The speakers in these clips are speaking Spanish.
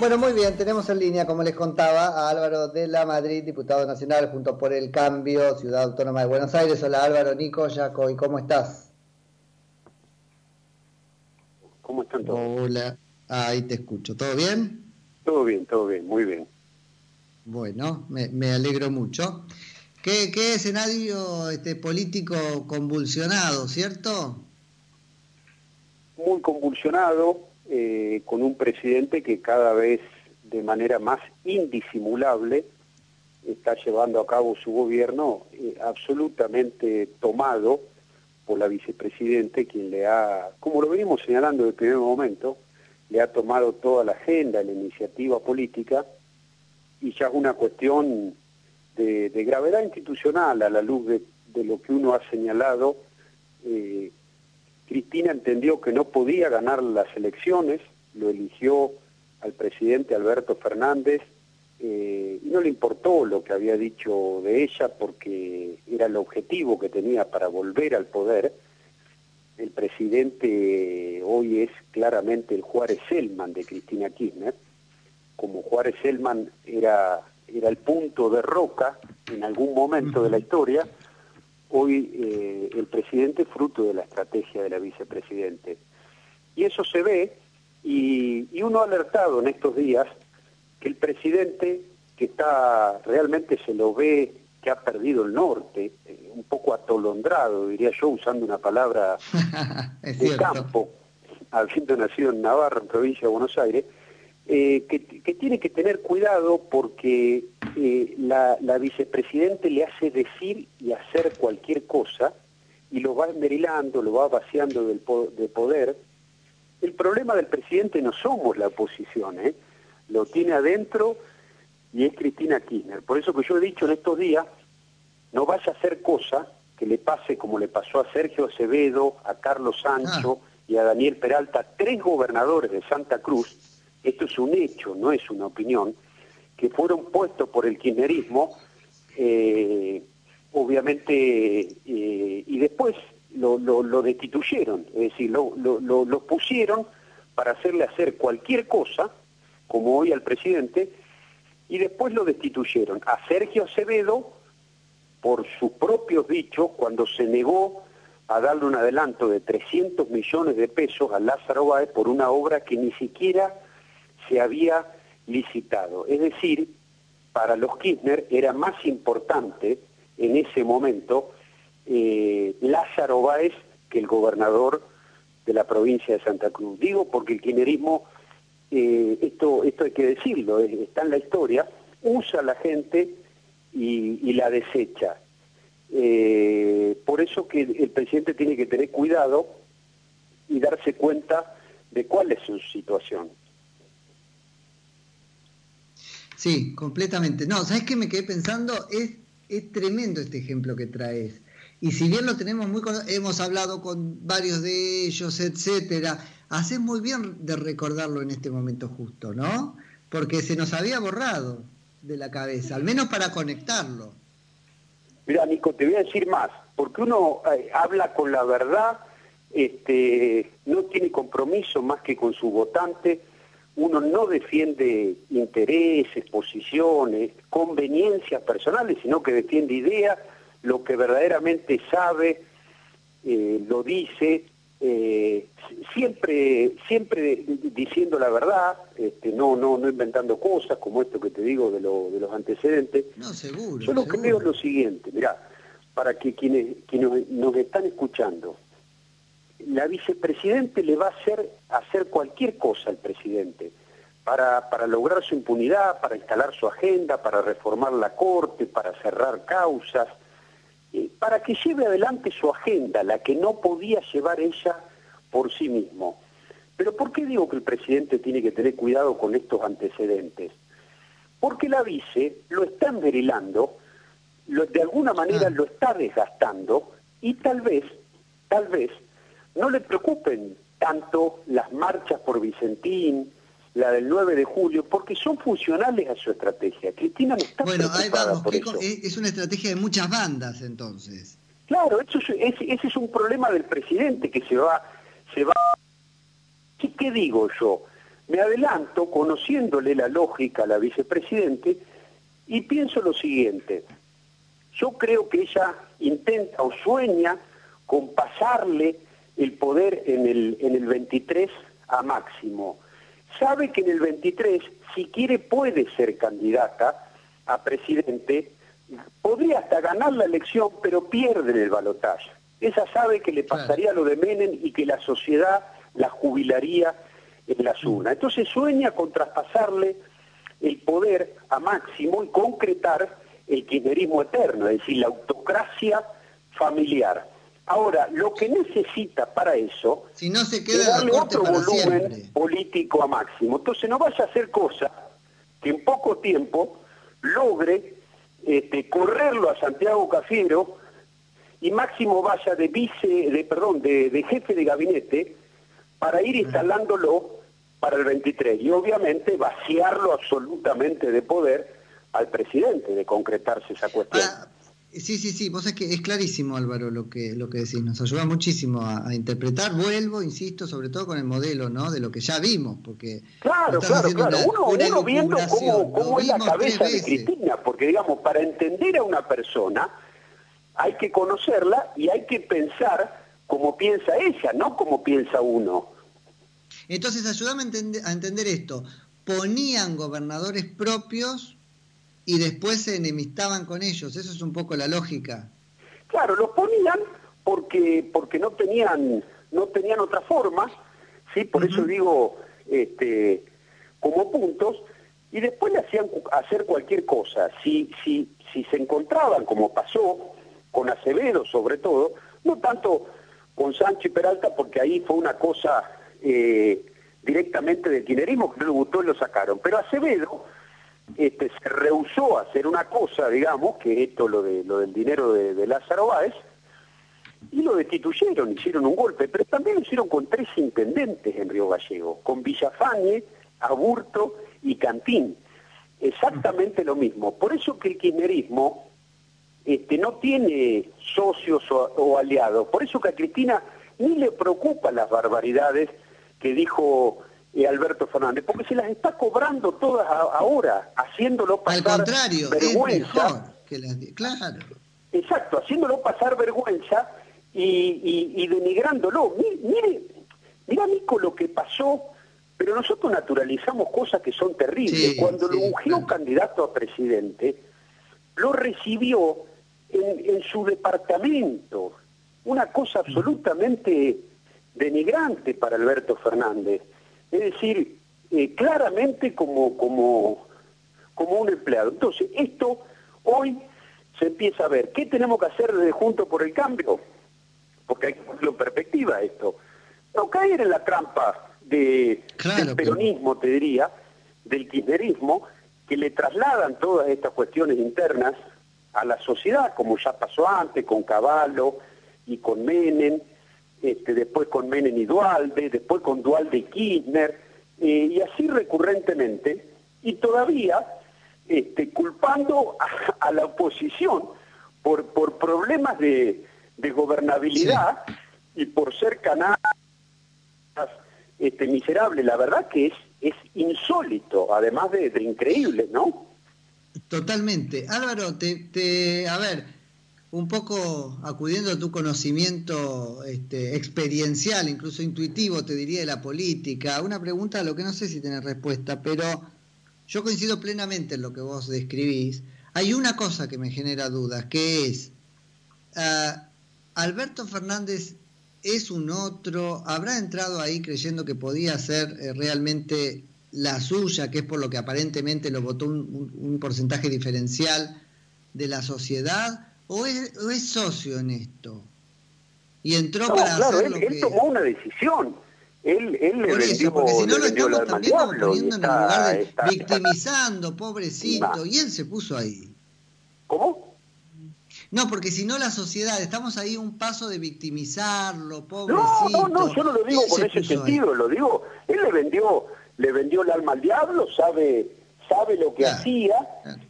Bueno, muy bien, tenemos en línea, como les contaba, a Álvaro de la Madrid, diputado nacional junto por el Cambio, Ciudad Autónoma de Buenos Aires. Hola Álvaro, Nico, Jaco, ¿y cómo estás? ¿Cómo están todos? Hola, ahí te escucho. ¿Todo bien? Todo bien, todo bien, muy bien. Bueno, me, alegro mucho. ¿Qué, qué escenario este, político convulsionado, cierto? Muy convulsionado, eh, con un presidente que cada vez de manera más indisimulable está llevando a cabo su gobierno eh, absolutamente tomado por la vicepresidente, quien le ha, como lo venimos señalando desde el primer momento, le ha tomado toda la agenda, la iniciativa política, y ya es una cuestión de, gravedad institucional a la luz de, lo que uno ha señalado eh, Cristina entendió que no podía ganar las elecciones, lo eligió al presidente Alberto Fernández eh, y no le importó lo que había dicho de ella porque era el objetivo que tenía para volver al poder. El presidente hoy es claramente el Juárez Selman de Cristina Kirchner. Como Juárez Selman era, era el punto de roca en algún momento de la historia, hoy eh, el presidente fruto de la estrategia de la vicepresidente. Y eso se ve, y, uno ha alertado en estos días que el presidente, que está realmente se lo ve que ha perdido el norte, eh, un poco atolondrado, diría yo, usando una palabra de campo, habiendo nacido en Navarra, en provincia de Buenos Aires, eh, que, tiene que tener cuidado porque eh, la, la vicepresidente le hace decir y hacer cualquier cosa y lo va esmerilando, lo va vaciando del de poder. El problema del presidente no somos la oposición, ¿eh? lo tiene adentro y es Cristina Kirchner. Por eso que yo he dicho en estos días, no vaya a hacer cosa que le pase como le pasó a Sergio Acevedo, a Carlos Sancho ah. y a Daniel Peralta, tres gobernadores de Santa Cruz, esto es un hecho, no es una opinión, que fueron puestos por el kirchnerismo, eh, obviamente, eh, y después lo, destituyeron, es decir, lo, lo, pusieron para hacerle hacer cualquier cosa, como hoy al presidente, y después lo destituyeron. A Sergio Acevedo, por sus propios dichos, cuando se negó a darle un adelanto de 300 millones de pesos a Lázaro Báez por una obra que ni siquiera se había licitado. Es decir, para los Kirchner era más importante en ese momento eh, Lázaro Báez que el gobernador de la provincia de Santa Cruz. Digo porque el kirchnerismo, eh, esto, esto hay que decirlo, está en la historia, usa a la gente y, la desecha. Eh, por eso que el presidente tiene que tener cuidado y darse cuenta de cuál es su situación. Sí, completamente. No, ¿sabes qué me quedé pensando? Es, es tremendo este ejemplo que traes. Y si bien lo tenemos muy hemos hablado con varios de ellos, etcétera, haces muy bien de recordarlo en este momento justo, ¿no? Porque se nos había borrado de la cabeza, al menos para conectarlo. Mira, Nico, te voy a decir más, porque uno eh, habla con la verdad, este, no tiene compromiso más que con su votante, uno no defiende intereses, posiciones, conveniencias personales, sino que defiende ideas, lo que verdaderamente sabe, eh, lo dice, eh, siempre, siempre diciendo la verdad, este, no, no, no inventando cosas como esto que te digo de, los antecedentes. No, seguro. Yo lo que veo es lo siguiente, mirá, para que quienes, quienes nos están escuchando, la vicepresidente le va a hacer hacer cualquier cosa al presidente para, para lograr su impunidad, para instalar su agenda, para reformar la corte, para cerrar causas, eh, para que lleve adelante su agenda, la que no podía llevar ella por sí mismo. Pero ¿por qué digo que el presidente tiene que tener cuidado con estos antecedentes? Porque la vice lo está enverilando, de alguna manera ah. lo está desgastando y tal vez, tal vez, no le preocupen tanto las marchas por Vicentín, la del 9 de julio, porque son funcionales a su estrategia. Cristina no está Bueno, ahí vamos, es una estrategia de muchas bandas entonces. Claro, eso ese es un problema del presidente que se va... Se va ¿Qué, digo yo? Me adelanto conociéndole la lógica a la vicepresidente y pienso lo siguiente. Yo creo que ella intenta o sueña con pasarle el poder en el, en el 23 a Máximo. Sabe que en el 23, si quiere, puede ser candidata a presidente, podría hasta ganar la elección, pero pierde en el balotaje. Ella sabe que le pasaría lo de Menem y que la sociedad la jubilaría en la zona. Entonces sueña con traspasarle el poder a Máximo y concretar el kirchnerismo eterno, es decir, la autocracia familiar. Ahora, lo que necesita para eso si no se queda es darle otro volumen político a Máximo. Entonces no vaya a hacer cosa que en poco tiempo logre este, correrlo a Santiago Cafiero y Máximo vaya de vice, de perdón, de, jefe de gabinete para ir instalándolo para el 23 y obviamente vaciarlo absolutamente de poder al presidente de concretarse esa cuestión. Ah, sí, sí, sí, vos es que es clarísimo Álvaro lo que lo que decís, nos ayuda muchísimo a, interpretar, vuelvo, insisto, sobre todo con el modelo, ¿no? De lo que ya vimos, porque Claro, claro, claro, uno, viendo cómo, cómo es la cabeza de Cristina, porque digamos, para entender a una persona hay que conocerla y hay que pensar como piensa ella, no como piensa uno. Entonces, ayúdame a entender, esto. Ponían gobernadores propios y después se enemistaban con ellos. Eso es un poco la lógica. Claro, los ponían porque porque no tenían no tenían otra forma, sí, por eso digo este como puntos y después le hacían hacer cualquier cosa. Si si si se encontraban como pasó con Acevedo sobre todo, no tanto con Sánchez y Peralta, porque ahí fue una cosa eh, directamente del tinerismo que no le gustó y lo sacaron. Pero Acevedo este, se rehusó a hacer una cosa, digamos, que esto lo, de, del dinero de, Lázaro Báez, y lo destituyeron, hicieron un golpe, pero también lo hicieron con tres intendentes en Río Gallego, con Villafañe, Aburto y Cantín. Exactamente lo mismo. Por eso que el kirchnerismo este, no tiene socios o, aliados. Por eso que a Cristina ni le preocupan las barbaridades que dijo eh, Alberto Fernández, porque se las está cobrando todas ahora, haciéndolo pasar Al contrario, vergüenza. que las... Claro. Exacto, haciéndolo pasar vergüenza y, denigrándolo. Mire, mira Nico lo que pasó, pero nosotros naturalizamos cosas que son terribles. Cuando lo ungió candidato a presidente, lo recibió en, su departamento. Una cosa absolutamente denigrante para Alberto Fernández. Es decir, eh, claramente como, como, como un empleado. Entonces, esto hoy se empieza a ver. ¿Qué tenemos que hacer desde Junto por el Cambio? Porque hay que ponerlo en perspectiva esto. No caer en la trampa de, del peronismo, te diría, del kirchnerismo, que le trasladan todas estas cuestiones internas a la sociedad, como ya pasó antes con Caballo y con Menem, este, después con Menem y Dualde, después con Dualde y Kirchner, eh, y así recurrentemente, y todavía este, culpando a, la oposición por, por problemas de, gobernabilidad y por ser canales este, miserables. La verdad que es, es insólito, además de increíble, ¿no? Totalmente. Álvaro, te, a ver, un poco acudiendo a tu conocimiento este, experiencial, incluso intuitivo, te diría, de la política, una pregunta a lo que no sé si tenés respuesta, pero yo coincido plenamente en lo que vos describís. Hay una cosa que me genera dudas, que es, ah, Alberto Fernández es un otro, habrá entrado ahí creyendo que podía ser eh, realmente la suya, que es por lo que aparentemente lo votó un, porcentaje diferencial de la sociedad, o es, socio en esto? Y entró para hacer él, lo él tomó una decisión. Él, él le por eso, porque si no lo estamos también poniendo en el lugar de victimizando, pobrecito, y él se puso ahí. ¿Cómo? No, porque si no la sociedad, estamos ahí un paso de victimizarlo, pobrecito. No, no, no, yo no lo digo por ese sentido, lo digo, él le vendió le vendió el alma al diablo, sabe, sabe lo que hacía,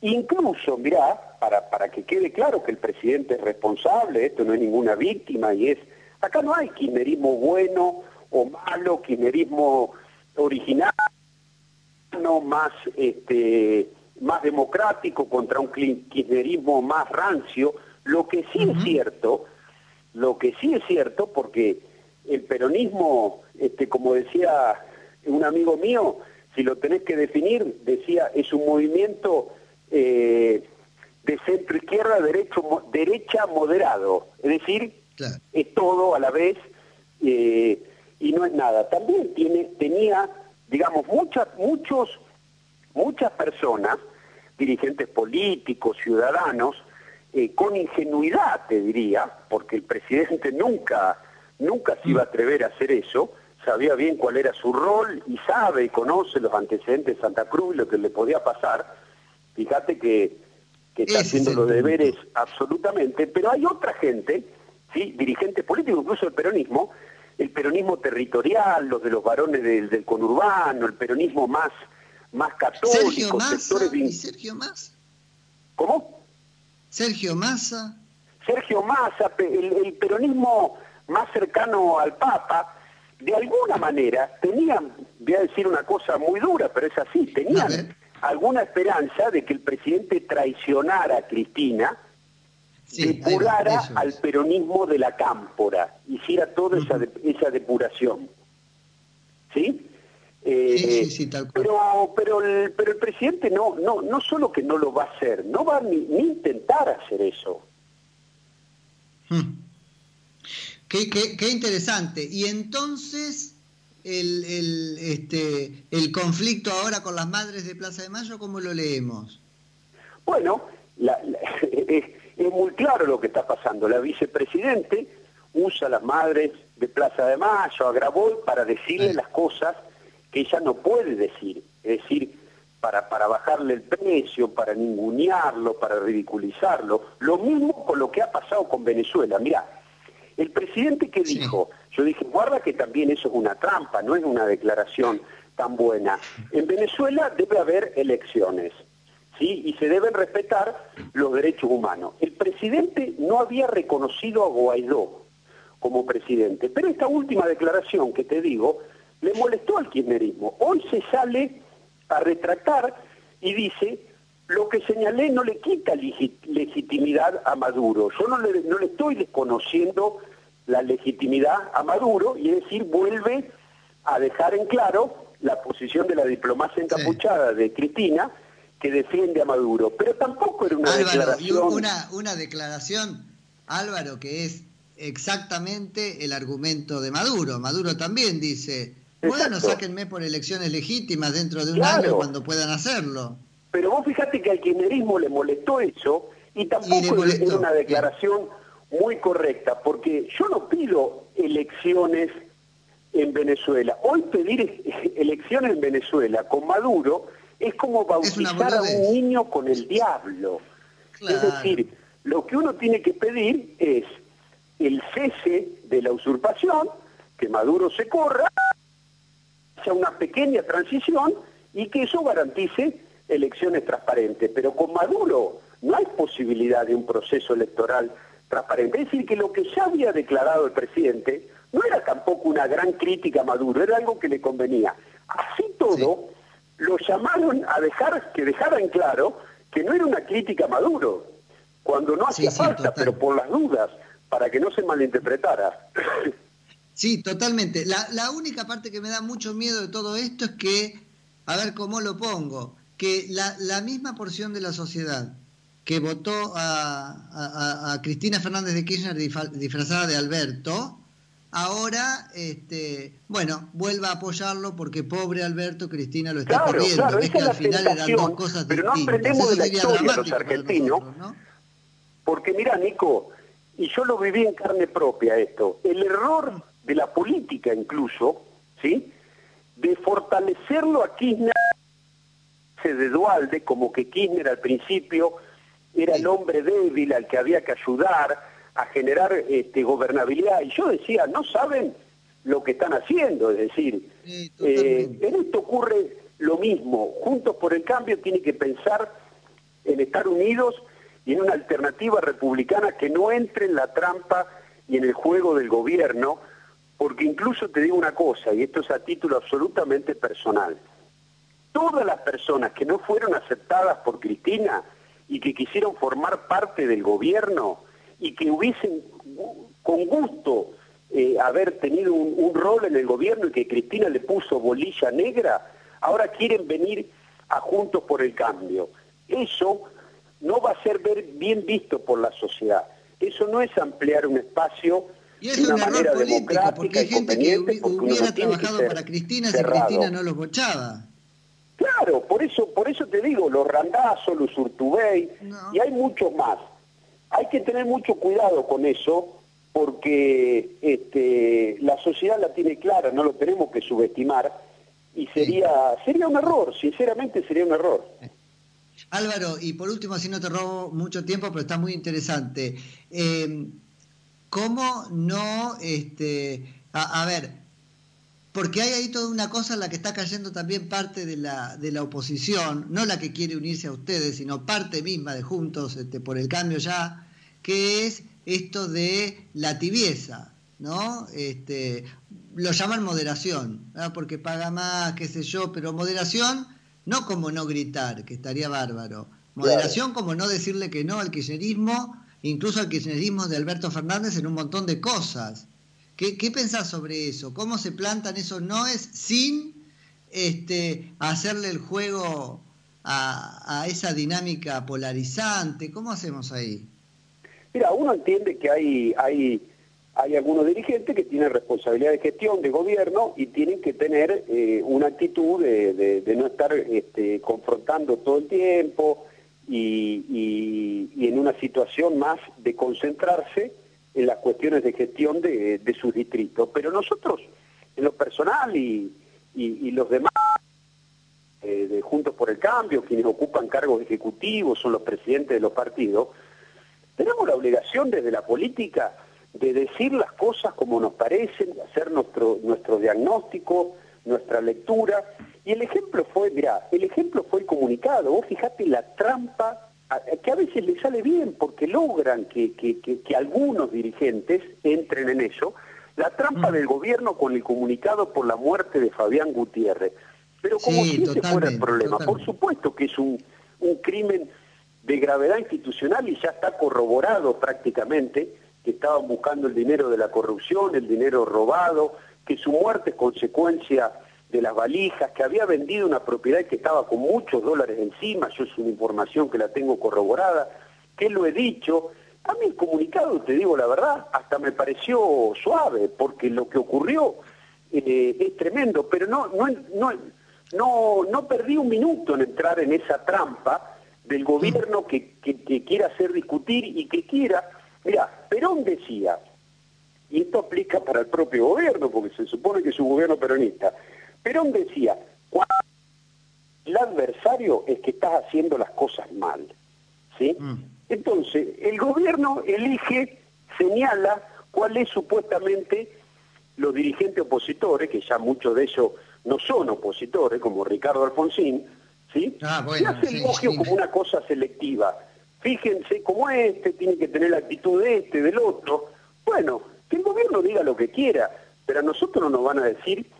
incluso, mirá, para, para que quede claro que el presidente es responsable, esto no es ninguna víctima y es, acá no hay quimerismo bueno o malo, quimerismo original, ciudadano, más, este, más democrático, contra un kirchnerismo más rancio. Lo que sí es cierto, lo que sí es cierto, porque el peronismo, este, como decía un amigo mío, si lo tenés que definir, decía, es un movimiento eh, de centro izquierda, derecho, derecha moderado, es decir, es todo a la vez eh, y no es nada. También tiene, tenía, digamos, muchas, muchos, muchas personas, dirigentes políticos, ciudadanos, eh, con ingenuidad, te diría, porque el presidente nunca, nunca se iba a atrever a hacer eso, sabía bien cuál era su rol y sabe y conoce los antecedentes de Santa Cruz y lo que le podía pasar. Fíjate que, está haciendo los deberes absolutamente, pero hay otra gente, ¿sí? dirigentes políticos, incluso el peronismo, el peronismo territorial, los de los varones del, conurbano, el peronismo más, más católico. Sergio Massa y Sergio Massa. ¿Cómo? Sergio Massa. Sergio Massa, el peronismo más cercano al Papa, de alguna manera tenían, voy a decir una cosa muy dura, pero es así, tenían alguna esperanza de que el presidente traicionara a Cristina, depurara al peronismo de la cámpora, hiciera toda esa, esa depuración. ¿Sí? sí, sí, tal cual. Pero, pero, el, pero el presidente no, no, no solo que no lo va a hacer, no va ni, ni intentar hacer eso. Hmm. Qué, interesante. Y entonces, el, el, este, el conflicto ahora con las madres de Plaza de Mayo, ¿cómo lo leemos? Bueno, es, muy claro lo que está pasando. La vicepresidente usa las madres de Plaza de Mayo, a Graboy, para decirle las cosas que ella no puede decir. Es decir, para, para bajarle el precio, para ningunearlo, para ridiculizarlo. Lo mismo con lo que ha pasado con Venezuela. Mira, el presidente que dijo, yo dije, guarda que también eso es una trampa, no es una declaración tan buena. En Venezuela debe haber elecciones, ¿sí? Y se deben respetar los derechos humanos. El presidente no había reconocido a Guaidó como presidente, pero esta última declaración que te digo le molestó al kirchnerismo. Hoy se sale a retratar y dice lo que señalé no le quita legitimidad a Maduro. Yo no le, no le estoy desconociendo la legitimidad a Maduro y es decir, vuelve a dejar en claro la posición de la diplomacia encapuchada de Cristina que defiende a Maduro. Pero tampoco era una declaración... Una, una declaración, Álvaro, que es exactamente el argumento de Maduro. Maduro también dice, bueno, sáquenme por elecciones legítimas dentro de un año cuando puedan hacerlo. Pero vos fíjate que al kirchnerismo le molestó eso y tampoco es una declaración muy correcta, porque yo no pido elecciones en Venezuela. Hoy pedir elecciones en Venezuela con Maduro es como bautizar a un niño con el diablo. Es decir, lo que uno tiene que pedir es el cese de la usurpación, que Maduro se corra, sea una pequeña transición y que eso garantice elecciones transparentes, pero con Maduro no hay posibilidad de un proceso electoral transparente. Es decir, que lo que ya había declarado el presidente no era tampoco una gran crítica a Maduro, era algo que le convenía. Así todo, lo llamaron a dejar que dejara en claro que no era una crítica a Maduro, cuando no hacía falta, pero por las dudas, para que no se malinterpretara. Sí, totalmente. La, la única parte que me da mucho miedo de todo esto es que, a ver cómo lo pongo, que la, la misma porción de la sociedad que votó a, Cristina Fernández de Kirchner disfrazada de Alberto, ahora, este, bueno, vuelva a apoyarlo porque pobre Alberto, Cristina lo está corriendo. Claro, que al final eran dos cosas pero no aprendemos de la historia los argentinos. Porque mira, Nico, y yo lo viví en carne propia esto, el error de la política incluso, ¿sí? De fortalecerlo a Kirchner de Dualde, como que Kirchner al principio era el hombre débil al que había que ayudar a generar este, gobernabilidad. Y yo decía, no saben lo que están haciendo, es decir, eh, en esto ocurre lo mismo. Juntos por el Cambio tiene que pensar en estar unidos y en una alternativa republicana que no entre en la trampa y en el juego del gobierno, porque incluso te digo una cosa, y esto es a título absolutamente personal, todas las personas que no fueron aceptadas por Cristina y que quisieron formar parte del gobierno y que hubiesen con gusto eh, haber tenido un, rol en el gobierno y que Cristina le puso bolilla negra, ahora quieren venir a Juntos por el Cambio. Eso no va a ser bien visto por la sociedad. Eso no es ampliar un espacio y es de una manera democrática porque hay gente que hubiera trabajado para Cristina si Cristina no los bochaba. Claro, por eso, por eso te digo, los Randazzo, los Urtubey, y hay muchos más. Hay que tener mucho cuidado con eso, porque este, la sociedad la tiene clara, no lo tenemos que subestimar, y sería, sería un error, sinceramente sería un error. Álvaro, y por último, así no te robo mucho tiempo, pero está muy interesante. Eh, ¿Cómo no, este, a, ver, porque hay ahí toda una cosa en la que está cayendo también parte de la, de la oposición, no la que quiere unirse a ustedes, sino parte misma de Juntos este, por el cambio ya, que es esto de la tibieza, ¿no? Este, lo llaman moderación, porque paga más, qué sé yo, pero moderación no como no gritar, que estaría bárbaro, moderación como no decirle que no al kirchnerismo, incluso al kirchnerismo de Alberto Fernández en un montón de cosas. ¿Qué, qué pensás sobre eso? ¿Cómo se plantan esos noes sin este, hacerle el juego a, esa dinámica polarizante? ¿Cómo hacemos ahí? Mira, uno entiende que hay, hay, hay algunos dirigentes que tienen responsabilidad de gestión, de gobierno, y tienen que tener eh, una actitud de, no estar este, confrontando todo el tiempo y, en una situación más de concentrarse en las cuestiones de gestión de, sus distritos. Pero nosotros, en lo personal y, los demás, eh, de Juntos por el Cambio, quienes ocupan cargos ejecutivos, son los presidentes de los partidos, tenemos la obligación desde la política de decir las cosas como nos parecen, de hacer nuestro, nuestro diagnóstico, nuestra lectura. Y el ejemplo fue, mira, el ejemplo fue el comunicado. Vos fijate la trampa que a veces le sale bien porque logran que, que, algunos dirigentes entren en eso, la trampa mm. del gobierno con el comunicado por la muerte de Fabián Gutiérrez. Pero como si ese fuera el problema, por supuesto que es un, un crimen de gravedad institucional y ya está corroborado prácticamente que estaban buscando el dinero de la corrupción, el dinero robado, que su muerte es consecuencia de las valijas, que había vendido una propiedad que estaba con muchos dólares encima, yo es una información que la tengo corroborada, que lo he dicho. A mí el comunicado, te digo la verdad, hasta me pareció suave, porque lo que ocurrió eh, es tremendo, pero no, no, no, no, no perdí un minuto en entrar en esa trampa del gobierno que, que, quiera hacer discutir y que quiera... Mira, Perón decía, y esto aplica para el propio gobierno, porque se supone que es un gobierno peronista, Perón decía, cuando el adversario es que estás haciendo las cosas mal, ¿sí? Mm. Entonces, el gobierno elige, señala cuál es supuestamente los dirigentes opositores, que ya muchos de ellos no son opositores, como Ricardo Alfonsín, ¿sí? Ah, Se hace el elogio como una cosa selectiva. Fíjense cómo este tiene que tener la actitud de este, del otro. Bueno, que el gobierno diga lo que quiera, pero a nosotros no nos van a decir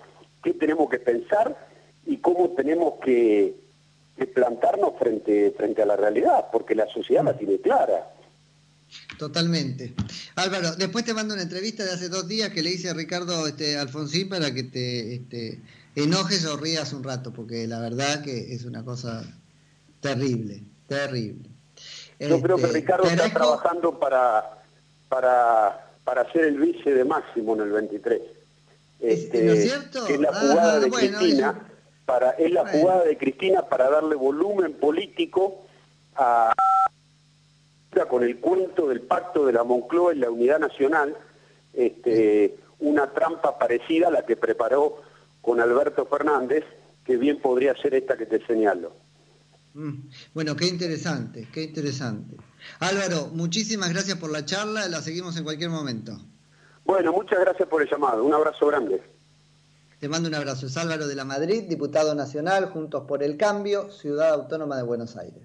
qué tenemos que pensar y cómo tenemos que, plantarnos frente, frente a la realidad, porque la sociedad la mm. tiene clara. Totalmente. Álvaro, después te mando una entrevista de hace dos días que le hice a Ricardo este, Alfonsín para que te este, enojes o rías un rato, porque la verdad que es una cosa terrible, terrible. Yo creo que este, Ricardo está trabajando para, para, para ser el vice de Máximo en el 23. Este, ¿No es cierto? Que es la jugada de Cristina, para, es la jugada de Cristina para darle volumen político a con el cuento del pacto de la Moncloa y la unidad nacional, este, una trampa parecida a la que preparó con Alberto Fernández, que bien podría ser esta que te señalo. Mm. Bueno, qué interesante, qué interesante. Álvaro, muchísimas gracias por la charla, la seguimos en cualquier momento. Bueno, muchas gracias por el llamado, un abrazo grande. Te mando un abrazo. Es Álvaro de la Madrid, diputado nacional, Juntos por el Cambio, Ciudad Autónoma de Buenos Aires.